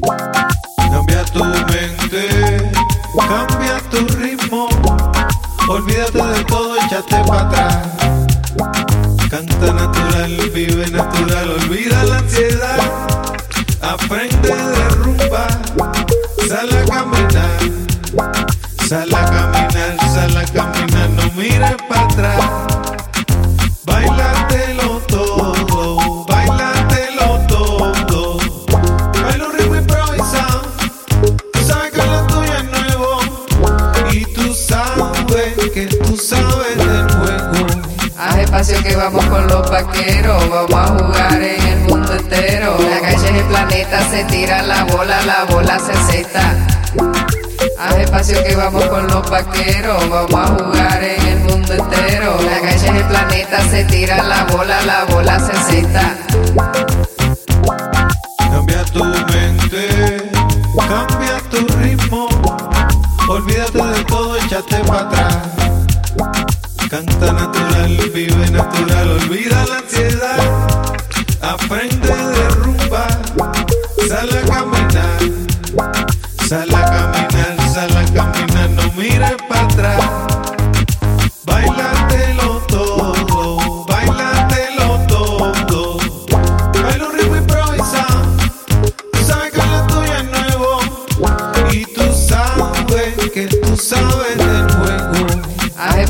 Cambia tu mente, cambia tu ritmo. Olvídate de todo, échate para atrás. Canta natural, vive natural, olvida la ansiedad. Aprende de Espacio que vamos con los vaqueros, vamos a jugar en el mundo entero. La calle es el planeta, se tira la bola, la bola se acepta. Haz espacio que vamos con los vaqueros, vamos a jugar en el mundo entero. La calle es el planeta, se tira la bola, la bola se acepta. Cambia tu mente, cambia tu ritmo. Olvídate de todo, échate para atrás. Canta natural, vive natural, olvida la ansiedad. Aprende de rumba, sal a caminar. Sal a caminar, sal a caminar, no mires para atrás.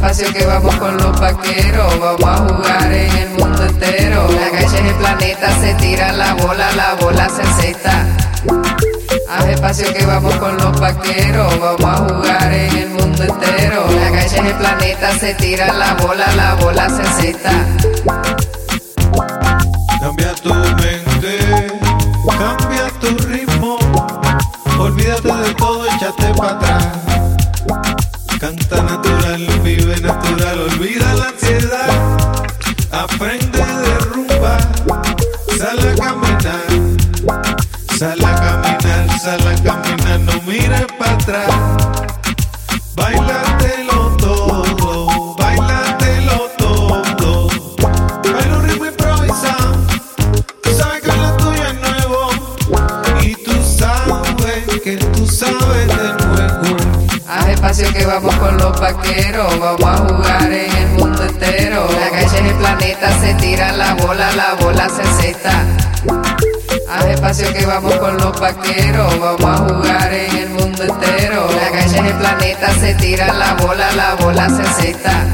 Espacio que vamos con los vaqueros, vamos a jugar en el mundo entero. La calle es el planeta, se tira la bola, la bola se acepta. Haz espacio que vamos con los vaqueros, vamos a jugar en el mundo entero. La calle es el planeta, se tira la bola, la bola se acepta. Canta natural, vive natural, olvida la ansiedad. Aprende de rumba, sal a caminar. Sal a caminar, sal a caminar, no mires para atrás. Bailatelo Espacio que vamos con los vaqueros, vamos a jugar en el mundo entero. La calle es el planeta, se tira la bola, la bola se acepta. Haz espacio que vamos con los vaqueros, vamos a jugar en el mundo entero. La calle es el planeta, se tira la bola, la bola se acepta.